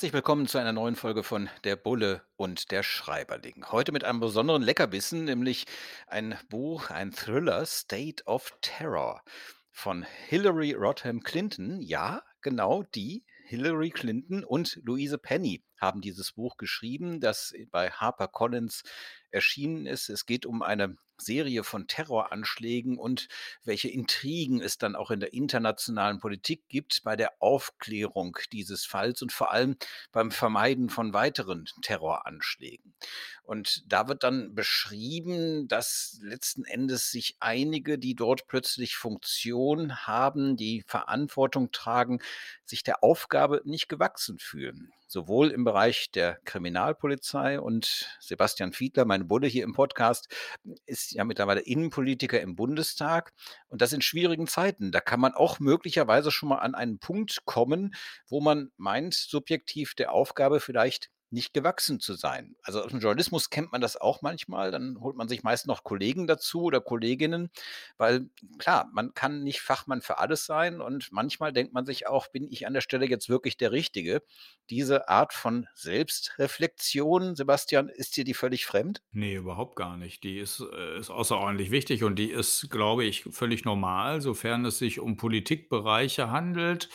Herzlich willkommen zu einer neuen Folge von Der Bulle und der Schreiberling. Heute mit einem besonderen Leckerbissen, nämlich ein Buch, ein Thriller, State of Terror von Hillary Rodham Clinton. Ja, genau die, Hillary Clinton und Louise Penny haben dieses Buch geschrieben, das bei HarperCollins erschienen ist. Es geht um eine Serie von Terroranschlägen und welche Intrigen es dann auch in der internationalen Politik gibt bei der Aufklärung dieses Falls und vor allem beim Vermeiden von weiteren Terroranschlägen. Und da wird dann beschrieben, dass letzten Endes sich einige, die dort plötzlich Funktion haben, die Verantwortung tragen, sich der Aufgabe nicht gewachsen fühlen sowohl im Bereich der Kriminalpolizei und Sebastian Fiedler, mein Bulle hier im Podcast, ist ja mittlerweile Innenpolitiker im Bundestag und das in schwierigen Zeiten. Da kann man auch möglicherweise schon mal an einen Punkt kommen, wo man meint, subjektiv der Aufgabe vielleicht nicht gewachsen zu sein. Also aus dem Journalismus kennt man das auch manchmal. Dann holt man sich meist noch Kollegen dazu oder Kolleginnen, weil klar, man kann nicht Fachmann für alles sein und manchmal denkt man sich auch, bin ich an der Stelle jetzt wirklich der Richtige? Diese Art von Selbstreflexion, Sebastian, ist dir die völlig fremd? Nee, überhaupt gar nicht. Die ist, äh, ist außerordentlich wichtig und die ist, glaube ich, völlig normal, sofern es sich um Politikbereiche handelt,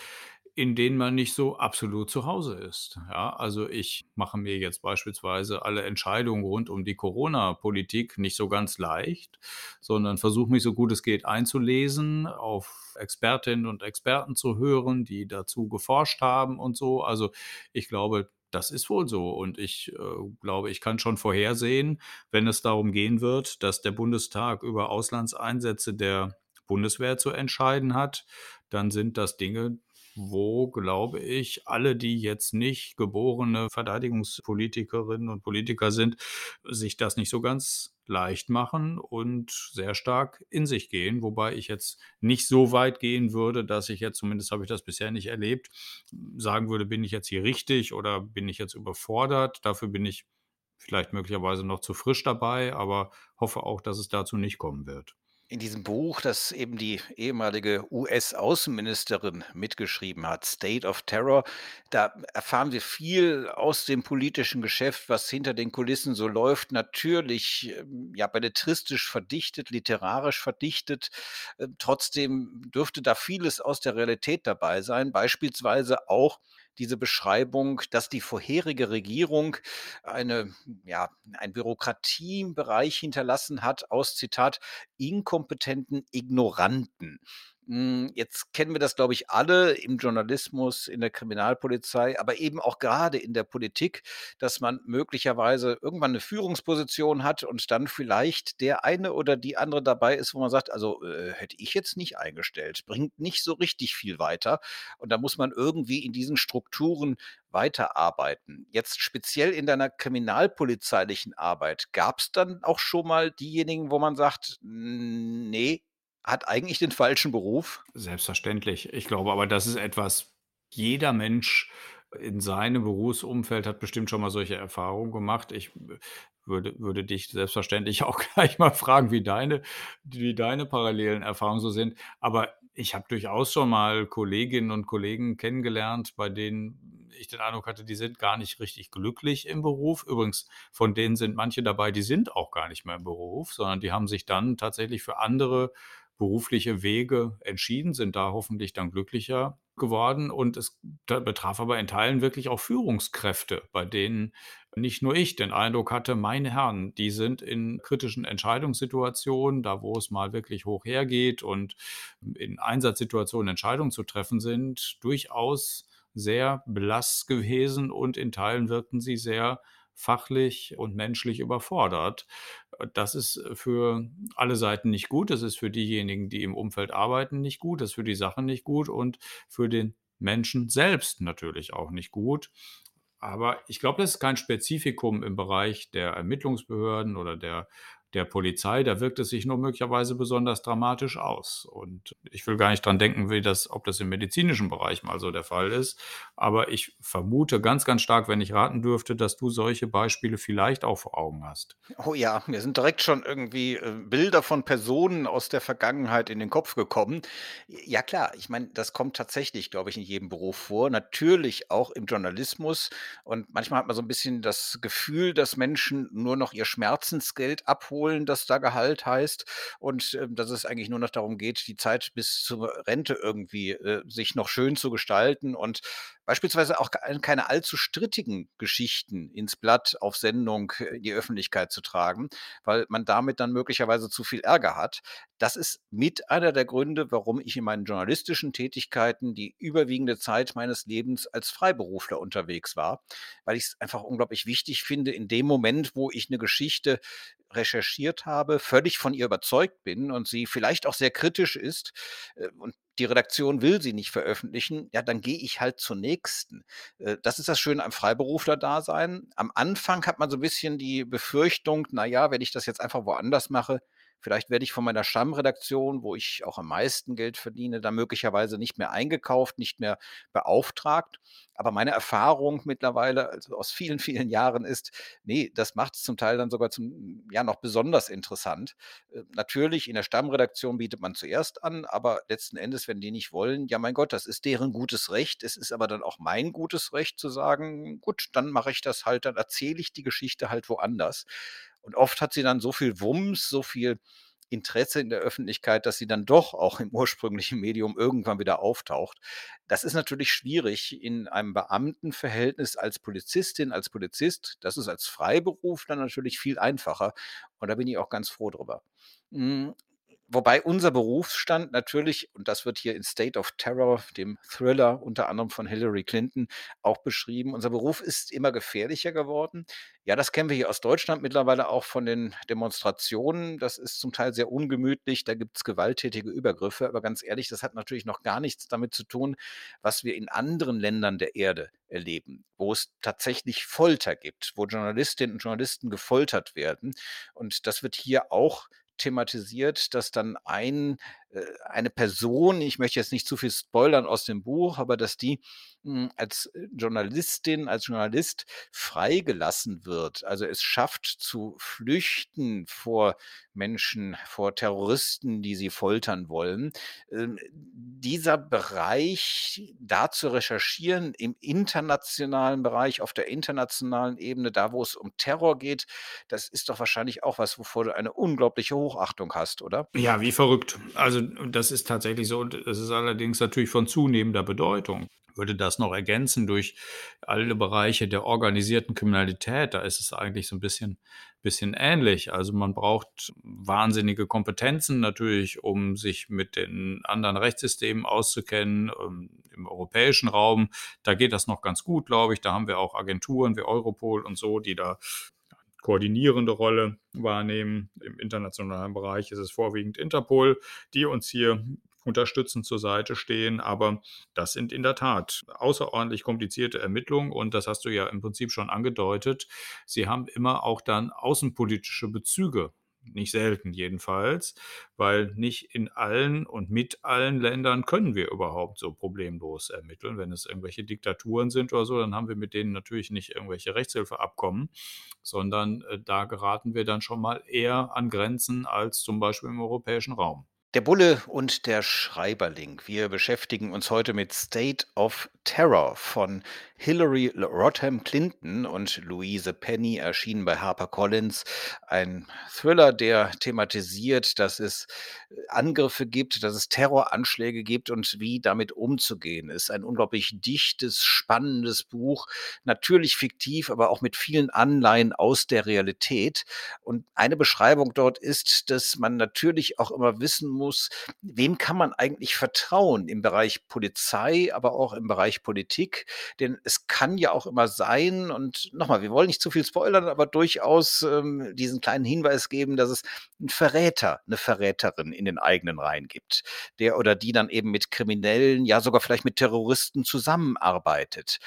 in denen man nicht so absolut zu Hause ist. Ja, also ich mache mir jetzt beispielsweise alle Entscheidungen rund um die Corona-Politik nicht so ganz leicht, sondern versuche mich so gut es geht einzulesen, auf Expertinnen und Experten zu hören, die dazu geforscht haben und so. Also ich glaube, das ist wohl so. Und ich äh, glaube, ich kann schon vorhersehen, wenn es darum gehen wird, dass der Bundestag über Auslandseinsätze der Bundeswehr zu entscheiden hat, dann sind das Dinge, wo, glaube ich, alle, die jetzt nicht geborene Verteidigungspolitikerinnen und Politiker sind, sich das nicht so ganz leicht machen und sehr stark in sich gehen, wobei ich jetzt nicht so weit gehen würde, dass ich jetzt, zumindest habe ich das bisher nicht erlebt, sagen würde, bin ich jetzt hier richtig oder bin ich jetzt überfordert. Dafür bin ich vielleicht möglicherweise noch zu frisch dabei, aber hoffe auch, dass es dazu nicht kommen wird in diesem Buch, das eben die ehemalige US-Außenministerin mitgeschrieben hat, State of Terror, da erfahren wir viel aus dem politischen Geschäft, was hinter den Kulissen so läuft. Natürlich ähm, ja belletristisch verdichtet, literarisch verdichtet. Ähm, trotzdem dürfte da vieles aus der Realität dabei sein. Beispielsweise auch diese Beschreibung, dass die vorherige Regierung eine, ja, einen Bürokratiebereich hinterlassen hat aus, Zitat, inkompetenten Ignoranten. Hm, jetzt kennen wir das, glaube ich, alle im Journalismus, in der Kriminalpolizei, aber eben auch gerade in der Politik, dass man möglicherweise irgendwann eine Führungsposition hat und dann vielleicht der eine oder die andere dabei ist, wo man sagt, also äh, hätte ich jetzt nicht eingestellt, bringt nicht so richtig viel weiter. Und da muss man irgendwie in diesen Strukturen weiterarbeiten. Jetzt speziell in deiner kriminalpolizeilichen Arbeit, gab es dann auch schon mal diejenigen, wo man sagt, nee, hat eigentlich den falschen Beruf? Selbstverständlich. Ich glaube aber, das ist etwas, jeder Mensch in seinem Berufsumfeld hat bestimmt schon mal solche Erfahrungen gemacht. Ich würde, würde dich selbstverständlich auch gleich mal fragen, wie deine, wie deine parallelen Erfahrungen so sind. Aber ich habe durchaus schon mal Kolleginnen und Kollegen kennengelernt, bei denen ich den Eindruck hatte, die sind gar nicht richtig glücklich im Beruf. Übrigens, von denen sind manche dabei, die sind auch gar nicht mehr im Beruf, sondern die haben sich dann tatsächlich für andere berufliche Wege entschieden, sind da hoffentlich dann glücklicher geworden. Und es betraf aber in Teilen wirklich auch Führungskräfte, bei denen nicht nur ich den Eindruck hatte, meine Herren, die sind in kritischen Entscheidungssituationen, da wo es mal wirklich hoch hergeht und in Einsatzsituationen Entscheidungen zu treffen sind, durchaus sehr blass gewesen und in Teilen wirkten sie sehr fachlich und menschlich überfordert. Das ist für alle Seiten nicht gut. Das ist für diejenigen, die im Umfeld arbeiten, nicht gut. Das ist für die Sache nicht gut und für den Menschen selbst natürlich auch nicht gut. Aber ich glaube, das ist kein Spezifikum im Bereich der Ermittlungsbehörden oder der der Polizei. Da wirkt es sich nur möglicherweise besonders dramatisch aus. Und ich will gar nicht dran denken, wie das, ob das im medizinischen Bereich mal so der Fall ist. Aber ich vermute ganz, ganz stark, wenn ich raten dürfte, dass du solche Beispiele vielleicht auch vor Augen hast. Oh ja, mir sind direkt schon irgendwie äh, Bilder von Personen aus der Vergangenheit in den Kopf gekommen. Ja klar, ich meine, das kommt tatsächlich, glaube ich, in jedem Beruf vor. Natürlich auch im Journalismus. Und manchmal hat man so ein bisschen das Gefühl, dass Menschen nur noch ihr Schmerzensgeld abholen, das da Gehalt heißt. Und äh, dass es eigentlich nur noch darum geht, die Zeit bis zur Rente irgendwie äh, sich noch schön zu gestalten und beispielsweise auch keine allzu strittigen Geschichten ins Blatt auf Sendung in die Öffentlichkeit zu tragen, weil man damit dann möglicherweise zu viel Ärger hat. Das ist mit einer der Gründe, warum ich in meinen journalistischen Tätigkeiten die überwiegende Zeit meines Lebens als Freiberufler unterwegs war, weil ich es einfach unglaublich wichtig finde, in dem Moment, wo ich eine Geschichte recherchiert habe, völlig von ihr überzeugt bin und sie vielleicht auch sehr kritisch ist äh, und die Redaktion will sie nicht veröffentlichen, ja, dann gehe ich halt zur nächsten. Äh, das ist das Schöne am Freiberufler-Dasein. Am Anfang hat man so ein bisschen die Befürchtung, naja, wenn ich das jetzt einfach woanders mache, Vielleicht werde ich von meiner Stammredaktion, wo ich auch am meisten Geld verdiene, da möglicherweise nicht mehr eingekauft, nicht mehr beauftragt. Aber meine Erfahrung mittlerweile, also aus vielen, vielen Jahren ist, nee, das macht es zum Teil dann sogar zum, ja, noch besonders interessant. Äh, natürlich, in der Stammredaktion bietet man zuerst an, aber letzten Endes, wenn die nicht wollen, ja, mein Gott, das ist deren gutes Recht. Es ist aber dann auch mein gutes Recht zu sagen, gut, dann mache ich das halt, dann erzähle ich die Geschichte halt woanders. Und oft hat sie dann so viel Wumms, so viel Interesse in der Öffentlichkeit, dass sie dann doch auch im ursprünglichen Medium irgendwann wieder auftaucht. Das ist natürlich schwierig in einem Beamtenverhältnis als Polizistin, als Polizist. Das ist als Freiberufler natürlich viel einfacher. Und da bin ich auch ganz froh drüber. Wobei unser Berufsstand natürlich, und das wird hier in State of Terror, dem Thriller unter anderem von Hillary Clinton, auch beschrieben, unser Beruf ist immer gefährlicher geworden. Ja, das kennen wir hier aus Deutschland mittlerweile auch von den Demonstrationen. Das ist zum Teil sehr ungemütlich, da gibt es gewalttätige Übergriffe. Aber ganz ehrlich, das hat natürlich noch gar nichts damit zu tun, was wir in anderen Ländern der Erde erleben, wo es tatsächlich Folter gibt, wo Journalistinnen und Journalisten gefoltert werden. Und das wird hier auch thematisiert, dass dann ein, eine Person, ich möchte jetzt nicht zu viel spoilern aus dem Buch, aber dass die hm, als äh, Journalistin, als Journalist freigelassen wird. Also es schafft zu flüchten vor Menschen, vor Terroristen, die sie foltern wollen. Ähm, dieser Bereich, da zu recherchieren im internationalen Bereich, auf der internationalen Ebene, da wo es um Terror geht, das ist doch wahrscheinlich auch was, wovor du eine unglaubliche Hochachtung hast, oder? Ja, wie verrückt. Also das ist tatsächlich so und es ist allerdings natürlich von zunehmender Bedeutung würde das noch ergänzen durch alle Bereiche der organisierten Kriminalität. Da ist es eigentlich so ein bisschen, bisschen ähnlich. Also man braucht wahnsinnige Kompetenzen natürlich, um sich mit den anderen Rechtssystemen auszukennen. Ähm, Im europäischen Raum, da geht das noch ganz gut, glaube ich. Da haben wir auch Agenturen wie Europol und so, die da koordinierende Rolle wahrnehmen. Im internationalen Bereich ist es vorwiegend Interpol, die uns hier unterstützend zur Seite stehen. Aber das sind in der Tat außerordentlich komplizierte Ermittlungen und das hast du ja im Prinzip schon angedeutet. Sie haben immer auch dann außenpolitische Bezüge nicht selten jedenfalls, weil nicht in allen und mit allen Ländern können wir überhaupt so problemlos ermitteln. Wenn es irgendwelche Diktaturen sind oder so, dann haben wir mit denen natürlich nicht irgendwelche Rechtshilfeabkommen, sondern äh, da geraten wir dann schon mal eher an Grenzen als zum Beispiel im europäischen Raum. Der Bulle und der Schreiberling. Wir beschäftigen uns heute mit State of Terror von Hillary Rodham Clinton und Louise Penny erschienen bei HarperCollins. Ein Thriller, der thematisiert, dass es Angriffe gibt, dass es Terroranschläge gibt und wie damit umzugehen ist. Ein unglaublich dichtes, spannendes Buch. Natürlich fiktiv, aber auch mit vielen Anleihen aus der Realität. Und eine Beschreibung dort ist, dass man natürlich auch immer wissen muss, wem kann man eigentlich vertrauen im Bereich Polizei, aber auch im Bereich Politik. Denn es kann ja auch immer sein, und nochmal, wir wollen nicht zu viel spoilern, aber durchaus ähm, diesen kleinen Hinweis geben, dass es einen Verräter, eine Verräterin in den eigenen Reihen gibt, der oder die dann eben mit Kriminellen, ja sogar vielleicht mit Terroristen zusammenarbeitet.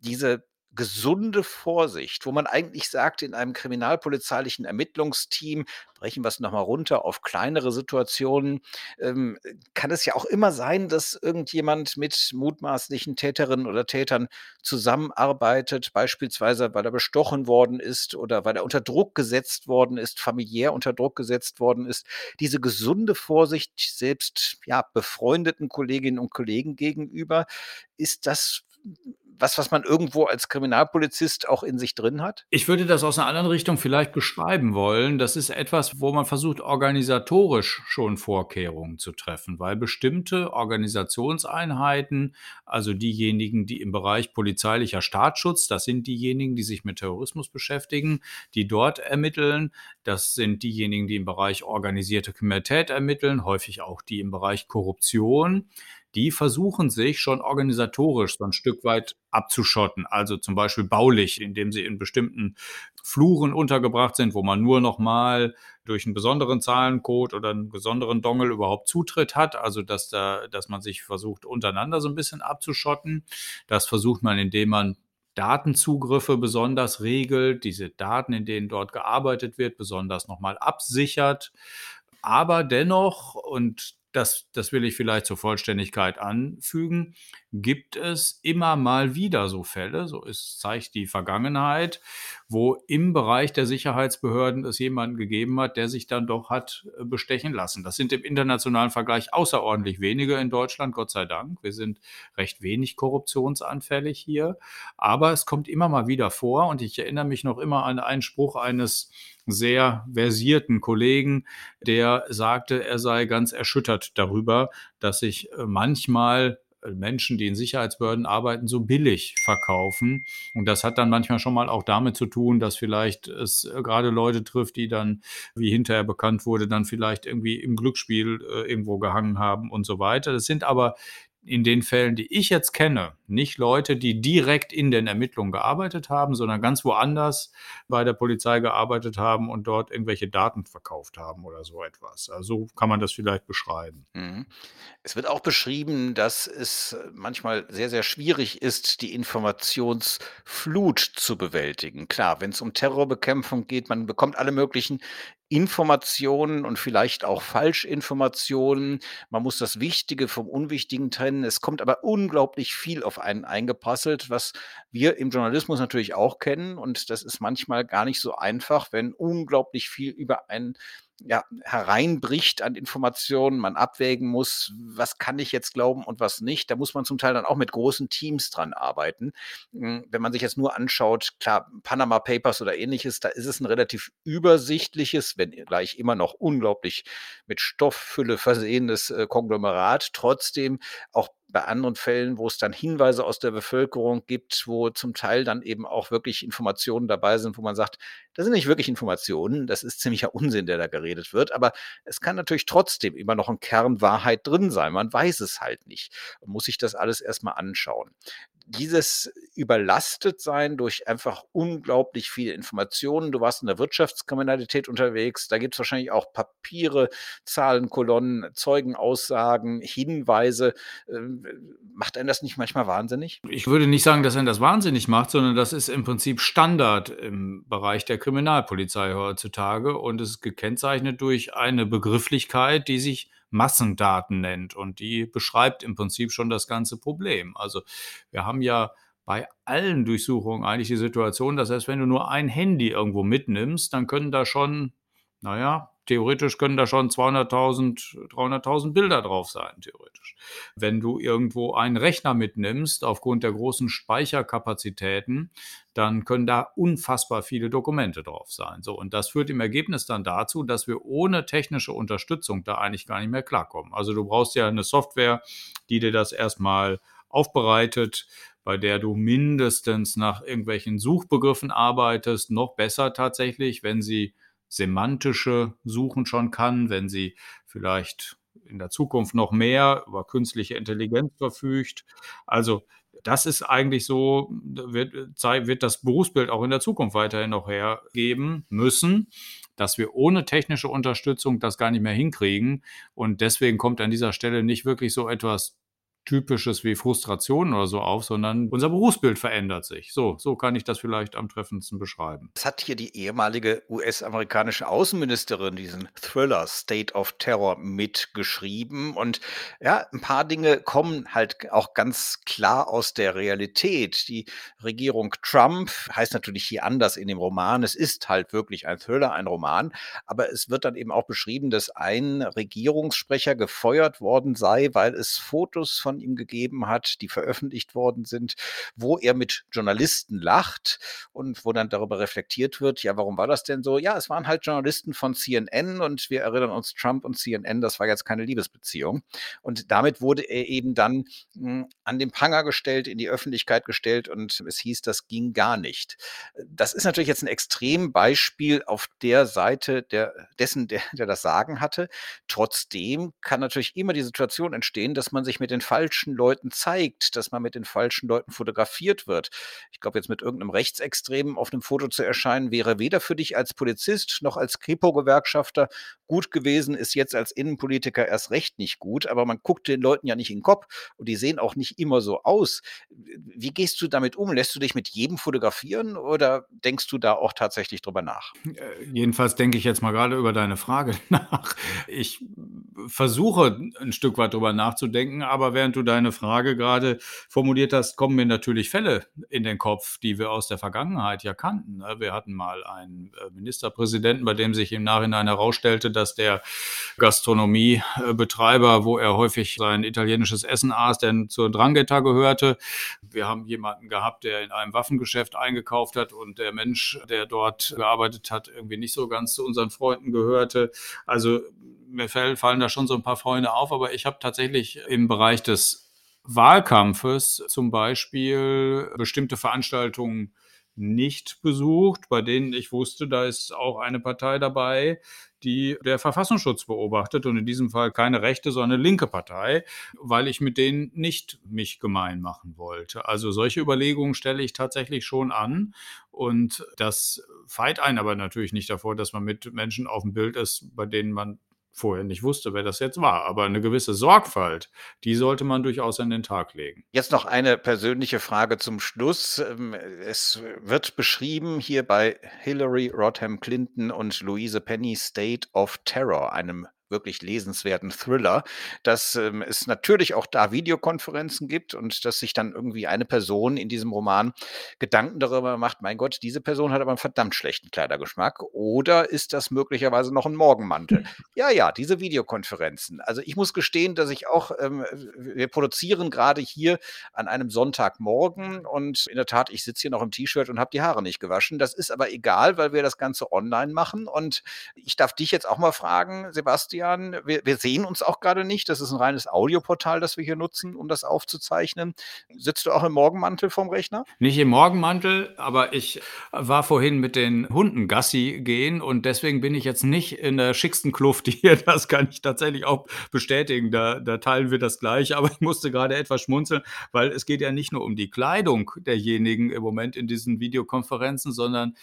Diese gesunde Vorsicht, wo man eigentlich sagt, in einem kriminalpolizeilichen Ermittlungsteam, brechen wir es nochmal runter auf kleinere Situationen, ähm, kann es ja auch immer sein, dass irgendjemand mit mutmaßlichen Täterinnen oder Tätern zusammenarbeitet, beispielsweise weil er bestochen worden ist oder weil er unter Druck gesetzt worden ist, familiär unter Druck gesetzt worden ist. Diese gesunde Vorsicht selbst ja, befreundeten Kolleginnen und Kollegen gegenüber, ist das was, was man irgendwo als Kriminalpolizist auch in sich drin hat? Ich würde das aus einer anderen Richtung vielleicht beschreiben wollen. Das ist etwas, wo man versucht, organisatorisch schon Vorkehrungen zu treffen, weil bestimmte Organisationseinheiten, also diejenigen, die im Bereich polizeilicher Staatsschutz, das sind diejenigen, die sich mit Terrorismus beschäftigen, die dort ermitteln, das sind diejenigen, die im Bereich organisierte Kriminalität ermitteln, häufig auch die im Bereich Korruption die versuchen sich schon organisatorisch so ein Stück weit abzuschotten. Also zum Beispiel baulich, indem sie in bestimmten Fluren untergebracht sind, wo man nur noch mal durch einen besonderen Zahlencode oder einen besonderen Dongle überhaupt Zutritt hat. Also dass da, dass man sich versucht untereinander so ein bisschen abzuschotten. Das versucht man, indem man Datenzugriffe besonders regelt, diese Daten, in denen dort gearbeitet wird, besonders nochmal absichert. Aber dennoch, und das, das will ich vielleicht zur Vollständigkeit anfügen, gibt es immer mal wieder so Fälle, so ist, zeigt die Vergangenheit, wo im Bereich der Sicherheitsbehörden es jemanden gegeben hat, der sich dann doch hat äh, bestechen lassen. Das sind im internationalen Vergleich außerordentlich wenige in Deutschland, Gott sei Dank. Wir sind recht wenig korruptionsanfällig hier, aber es kommt immer mal wieder vor und ich erinnere mich noch immer an einen Spruch eines sehr versierten Kollegen, der sagte, er sei ganz erschüttert darüber, dass sich äh, manchmal Menschen, die in Sicherheitsbehörden arbeiten, so billig verkaufen. Und das hat dann manchmal schon mal auch damit zu tun, dass vielleicht es äh, gerade Leute trifft, die dann, wie hinterher bekannt wurde, dann vielleicht irgendwie im Glücksspiel äh, irgendwo gehangen haben und so weiter. Das sind aber in den Fällen, die ich jetzt kenne, nicht Leute, die direkt in den Ermittlungen gearbeitet haben, sondern ganz woanders bei der Polizei gearbeitet haben und dort irgendwelche Daten verkauft haben oder so etwas. Also so kann man das vielleicht beschreiben. Mhm. Es wird auch beschrieben, dass es manchmal sehr, sehr schwierig ist, die Informationsflut zu bewältigen. Klar, wenn es um Terrorbekämpfung geht, man bekommt alle möglichen Informationen und vielleicht auch Falschinformationen. Man muss das Wichtige vom Unwichtigen trennen. Es kommt aber unglaublich viel auf einen eingeprasselt, was wir im Journalismus natürlich auch kennen. Und das ist manchmal gar nicht so einfach, wenn unglaublich viel über einen ja, hereinbricht an Informationen, man abwägen muss, was kann ich jetzt glauben und was nicht. Da muss man zum Teil dann auch mit großen Teams dran arbeiten. Hm, wenn man sich jetzt nur anschaut, klar, Panama Papers oder ähnliches, da ist es ein relativ übersichtliches, wenn gleich immer noch unglaublich mit Stofffülle versehenes äh, Konglomerat. Trotzdem auch bei anderen Fällen, wo es dann Hinweise aus der Bevölkerung gibt, wo zum Teil dann eben auch wirklich Informationen dabei sind, wo man sagt, das sind nicht wirklich Informationen, das ist ziemlicher Unsinn, der da geredet wird, aber es kann natürlich trotzdem immer noch ein Kern Wahrheit drin sein. Man weiß es halt nicht. Man muss sich das alles erstmal anschauen dieses überlastet sein durch einfach unglaublich viele Informationen. Du warst in der Wirtschaftskriminalität unterwegs, da gibt es wahrscheinlich auch Papiere, Zahlenkolonnen, Zeugenaussagen, Hinweise. Ähm, macht einen das nicht manchmal wahnsinnig? Ich würde nicht sagen, dass einen das wahnsinnig macht, sondern das ist im Prinzip Standard im Bereich der Kriminalpolizei heutzutage und ist gekennzeichnet durch eine Begrifflichkeit, die sich Massendaten nennt. Und die beschreibt im Prinzip schon das ganze Problem. Also wir haben ja bei allen Durchsuchungen eigentlich die Situation, dass selbst wenn du nur ein Handy irgendwo mitnimmst, dann können da schon, naja, theoretisch können da schon 200.000, 300.000 Bilder drauf sein, theoretisch. Wenn du irgendwo einen Rechner mitnimmst, aufgrund der großen Speicherkapazitäten, dann können da unfassbar viele Dokumente drauf sein. So, und das führt im Ergebnis dann dazu, dass wir ohne technische Unterstützung da eigentlich gar nicht mehr klarkommen. Also du brauchst ja eine Software, die dir das erstmal aufbereitet, bei der du mindestens nach irgendwelchen Suchbegriffen arbeitest, noch besser tatsächlich, wenn sie semantische Suchen schon kann, wenn sie vielleicht in der Zukunft noch mehr über künstliche Intelligenz verfügt. Also das ist eigentlich so, wird, wird das Berufsbild auch in der Zukunft weiterhin noch hergeben müssen, dass wir ohne technische Unterstützung das gar nicht mehr hinkriegen. Und deswegen kommt an dieser Stelle nicht wirklich so etwas Typisches wie Frustration oder so auf, sondern unser Berufsbild verändert sich. So, so kann ich das vielleicht am treffendsten beschreiben. Es hat hier die ehemalige US-amerikanische Außenministerin diesen Thriller State of Terror mitgeschrieben. Und ja, ein paar Dinge kommen halt auch ganz klar aus der Realität. Die Regierung Trump heißt natürlich hier anders in dem Roman. Es ist halt wirklich ein Thriller, ein Roman. Aber es wird dann eben auch beschrieben, dass ein Regierungssprecher gefeuert worden sei, weil es Fotos von von ihm gegeben hat, die veröffentlicht worden sind, wo er mit Journalisten lacht und wo dann darüber reflektiert wird, ja, warum war das denn so? Ja, es waren halt Journalisten von CNN und wir erinnern uns, Trump und CNN, das war jetzt keine Liebesbeziehung. Und damit wurde er eben dann mh, hm, an den Pranger gestellt, in die Öffentlichkeit gestellt und es hieß, das ging gar nicht. Das ist natürlich jetzt ein Extrembeispiel auf der Seite der, dessen, der, der das Sagen hatte. Trotzdem kann natürlich immer die Situation entstehen, dass man sich mit den Fall falschen Leuten zeigt, dass man mit den falschen Leuten fotografiert wird. Ich glaube, jetzt mit irgendeinem Rechtsextremen auf einem Foto zu erscheinen, wäre weder für dich als Polizist noch als Kripo-Gewerkschafter gut gewesen, ist jetzt als Innenpolitiker erst recht nicht gut. Aber man guckt den Leuten ja nicht in den Kopf und die sehen auch nicht immer so aus. Wie gehst du damit um? Lässt du dich mit jedem fotografieren oder denkst du da auch tatsächlich drüber nach? Äh, jedenfalls denke ich jetzt mal gerade über deine Frage nach. Ich versuche ein Stück weit drüber nachzudenken, aber während du deine Frage gerade formuliert hast, kommen mir natürlich Fälle in den Kopf, die wir aus der Vergangenheit ja kannten. Ne? Wir hatten mal einen äh, Ministerpräsidenten, bei dem sich im Nachhinein herausstellte, dass der Gastronomiebetreiber, wo er häufig sein italienisches Essen aß, denn zur Drangheta gehörte. Wir haben jemanden gehabt, der in einem Waffengeschäft eingekauft hat und der Mensch, der dort gearbeitet hat, irgendwie nicht so ganz zu unseren Freunden gehörte. Also mir fallen da schon so ein paar Freunde auf, aber ich habe tatsächlich im Bereich des Wahlkampfes zum Beispiel bestimmte Veranstaltungen nicht besucht, bei denen ich wusste, da ist auch eine Partei dabei, die der Verfassungsschutz beobachtet und in diesem Fall keine rechte, sondern linke Partei, weil ich mit denen nicht mich gemein machen wollte. Also solche Überlegungen stelle ich tatsächlich schon an und das feit einen aber natürlich nicht davor, dass man mit Menschen auf dem Bild ist, bei denen man vorher nicht wusste, wer das jetzt war. Aber eine gewisse Sorgfalt, die sollte man durchaus an den Tag legen. Jetzt noch eine persönliche Frage zum Schluss. Ähm, es wird beschrieben hier bei Hillary Rodham Clinton und Louise Penny State of Terror, einem wirklich lesenswerten Thriller, dass ähm, es natürlich auch da Videokonferenzen gibt und dass sich dann irgendwie eine Person in diesem Roman Gedanken darüber macht, mein Gott, diese Person hat aber einen verdammt schlechten Kleidergeschmack oder ist das möglicherweise noch ein Morgenmantel? Ja, ja, diese Videokonferenzen. Also ich muss gestehen, dass ich auch, ähm, wir produzieren gerade hier an einem Sonntagmorgen und in der Tat, ich sitze hier noch im T-Shirt und habe die Haare nicht gewaschen. Das ist aber egal, weil wir das Ganze online machen und ich darf dich jetzt auch mal fragen, Sebastian, Sebastian. Wir, wir sehen uns auch gerade nicht. Das ist ein reines Audioportal, das wir hier nutzen, um das aufzuzeichnen. Sitzt du auch im Morgenmantel vorm Rechner? Nicht im Morgenmantel, aber ich war vorhin mit den Hunden Gassi gehen und deswegen bin ich jetzt nicht in der schicksten Kluft hier. Das kann ich tatsächlich auch bestätigen. Da, da teilen wir das gleich. Aber ich musste gerade etwas schmunzeln, weil es geht ja nicht nur um die Kleidung derjenigen im Moment in diesen Videokonferenzen, sondern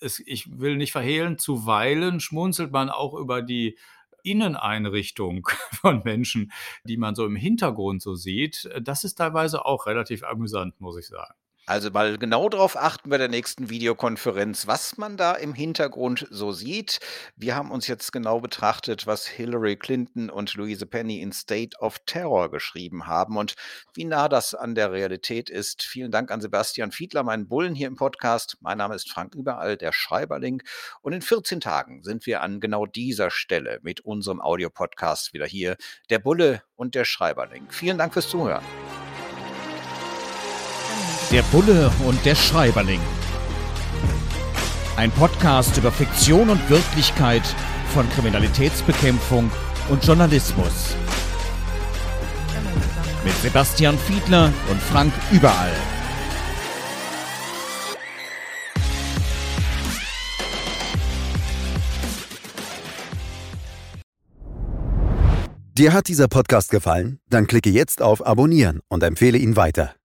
es, ich will nicht verhehlen, zuweilen schmunzelt man auch über die Inneneinrichtung von Menschen, die man so im Hintergrund so sieht, das ist teilweise auch relativ amüsant, muss ich sagen. Also mal genau darauf achten bei der nächsten Videokonferenz, was man da im Hintergrund so sieht. Wir haben uns jetzt genau betrachtet, was Hillary Clinton und Louise Penny in State of Terror geschrieben haben und wie nah das an der Realität ist. Vielen Dank an Sebastian Fiedler, meinen Bullen hier im Podcast. Mein Name ist Frank Überall, der Schreiberling. Und in 14 Tagen sind wir an genau dieser Stelle mit unserem Audiopodcast wieder hier. Der Bulle und der Schreiberling. Vielen Dank fürs Zuhören. Der Bulle und der Schreiberling. Ein Podcast über Fiktion und Wirklichkeit von Kriminalitätsbekämpfung und Journalismus. Mit Sebastian Fiedler und Frank Überall. Dir hat dieser Podcast gefallen? Dann klicke jetzt auf Abonnieren und empfehle ihn weiter.